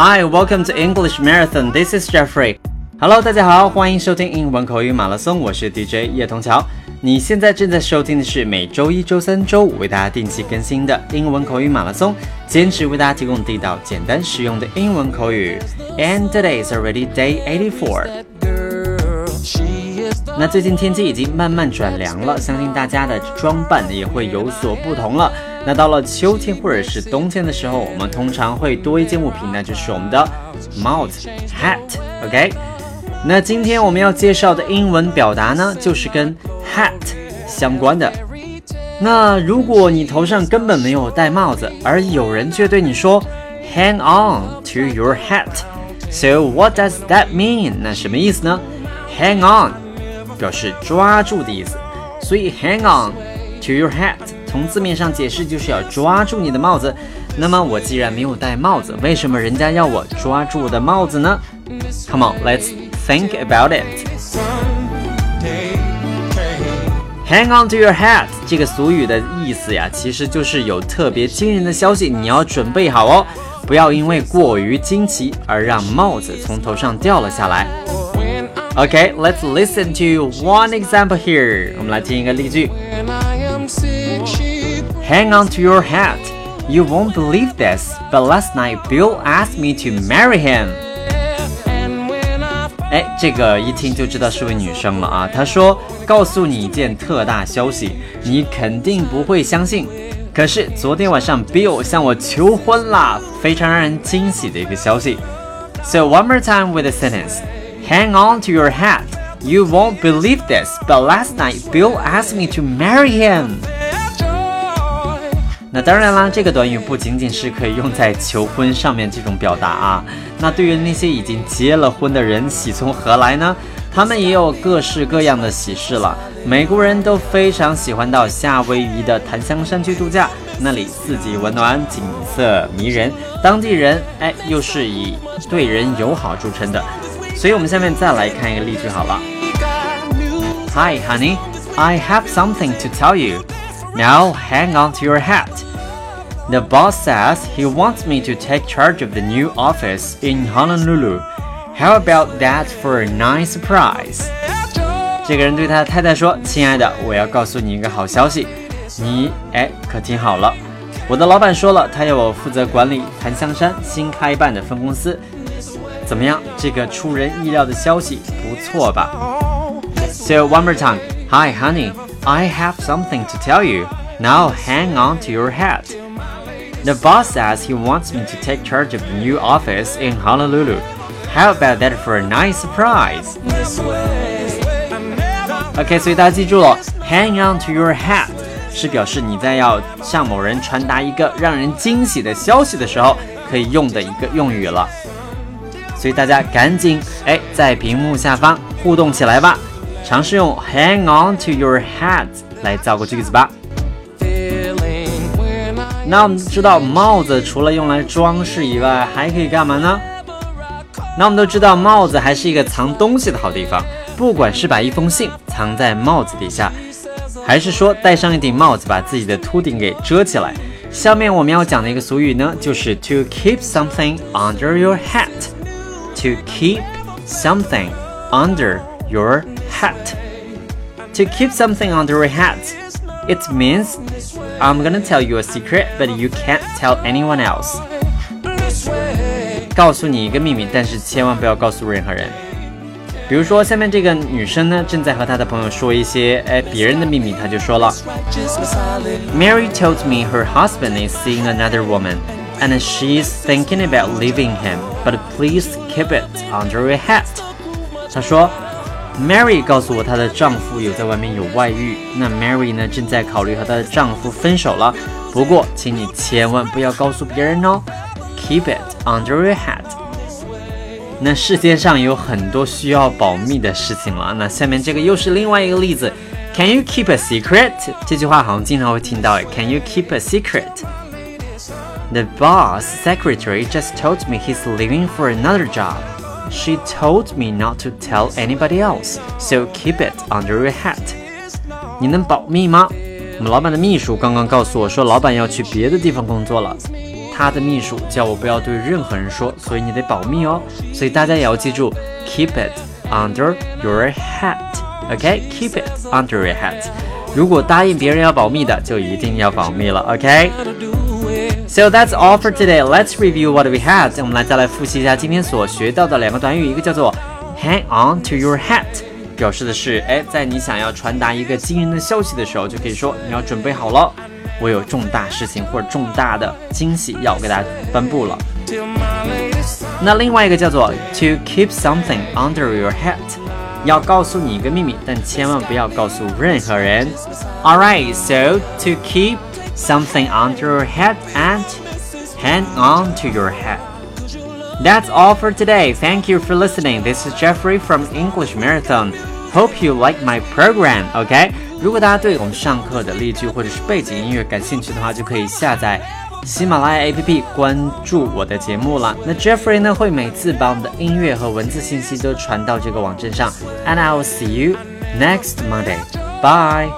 Hi, welcome to English Marathon. This is Jeffrey. Hello，大家好，欢迎收听英文口语马拉松，我是 DJ 叶童桥。你现在正在收听的是每周一周三、周五为大家定期更新的英文口语马拉松，坚持为大家提供地道、简单、实用的英文口语。And today is already day eighty-four. 那最近天气已经慢慢转凉了，相信大家的装扮也会有所不同了。那到了秋天或者是冬天的时候，我们通常会多一件物品，那就是我们的帽子 hat。OK。那今天我们要介绍的英文表达呢，就是跟 hat 相关的。那如果你头上根本没有戴帽子，而有人却对你说 “Hang on to your hat”，so what does that mean？那什么意思呢？Hang on 表示抓住的意思，所以 Hang on to your hat 从字面上解释就是要抓住你的帽子。那么我既然没有戴帽子，为什么人家要我抓住我的帽子呢？Come on，let's。think about it. Hang on to your hat 这个俗语的意思呀，其实就是有特别惊人的消息，你要准备好哦，不要因为过于惊奇而让帽子从头上掉了下来。OK, let's listen to one example here. 我们来听一个例句。Hang on to your hat. You won't believe this, but last night Bill asked me to marry him. 哎，这个一听就知道是位女生了啊！她说：“告诉你一件特大消息，你肯定不会相信。可是昨天晚上 Bill 向我求婚啦，非常让人惊喜的一个消息。” So one more time with the sentence: Hang on to your hat. You won't believe this, but last night Bill asked me to marry him. 那当然啦，这个短语不仅仅是可以用在求婚上面这种表达啊。那对于那些已经结了婚的人，喜从何来呢？他们也有各式各样的喜事了。美国人都非常喜欢到夏威夷的檀香山去度假，那里四季温暖，景色迷人，当地人哎又是以对人友好著称的。所以我们下面再来看一个例句好了。Hi, honey, I have something to tell you. Now hang on to your hat. The boss says he wants me to take charge of the new office in Honolulu. How about that for a nice surprise? 这个人对他的太太说：“亲爱的，我要告诉你一个好消息，你哎可听好了，我的老板说了，他要我负责管理檀香山新开办的分公司。怎么样？这个出人意料的消息不错吧？So one more time. Hi, honey. I have something to tell you. Now hang on to your hat. The boss says he wants me to take charge of the new office in Honolulu. How about that for a nice surprise? OK，所以大家记住了，hang on to your hat 是表示你在要向某人传达一个让人惊喜的消息的时候可以用的一个用语了。所以大家赶紧哎，在屏幕下方互动起来吧。 尝试用 hang on to your hat 来造个句子吧。那我们知道帽子除了用来装饰以外，还可以干嘛呢？那我们都知道帽子还是一个藏东西的好地方，不管是把一封信藏在帽子底下，还是说戴上一顶帽子把自己的秃顶给遮起来。下面我们要讲的一个俗语呢，就是 to keep something under your hat。to keep something under your hat. To keep something under your hat, it means I'm gonna tell you a secret, but you can't tell anyone else. 告诉你一个秘密，但是千万不要告诉任何人。比如说，下面这个女生呢，正在和她的朋友说一些哎别人的秘密，她就说了：Mary told me her husband is seeing another woman, and she's thinking about leaving him, but please keep it under your hat. 她说。 Mary 告诉我，她的丈夫有在外面有外遇。那 Mary 呢，正在考虑和她的丈夫分手了。不过，请你千万不要告诉别人哦，Keep it under your hat。那世界上有很多需要保密的事情了。那下面这个又是另外一个例子，Can you keep a secret？这句话好像经常会听到。Can you keep a secret？The boss secretary just told me he's leaving for another job. She told me not to tell anybody else, so keep it under your hat. 你能保密吗？我们老板的秘书刚刚告诉我说，老板要去别的地方工作了。他的秘书叫我不要对任何人说，所以你得保密哦。所以大家也要记住，keep it under your hat。OK，keep it under your hat。如果答应别人要保密的，就一定要保密了。OK。So that's all for today. Let's review what we had. 我们来再来复习一下今天所学到的两个短语，一个叫做 hang on to your hat，表示的是，哎，在你想要传达一个惊人的消息的时候，就可以说你要准备好了。我有重大事情或者重大的惊喜要给大家颁布了。那另外一个叫做 to keep something under your hat，要告诉你一个秘密，但千万不要告诉任何人。Alright, so to keep something under your hat and hang on to your hat. That's all for today. Thank you for listening. This is Jeffrey from English Marathon. Hope you like my program. OK，如果大家对我们上课的例句或者是背景音乐感兴趣的话，就可以下载喜马拉雅 APP，关注我的节目了。那 Jeffrey 呢会每次把我们的音乐和文字信息都传到这个网站上。And I will see you next Monday. Bye.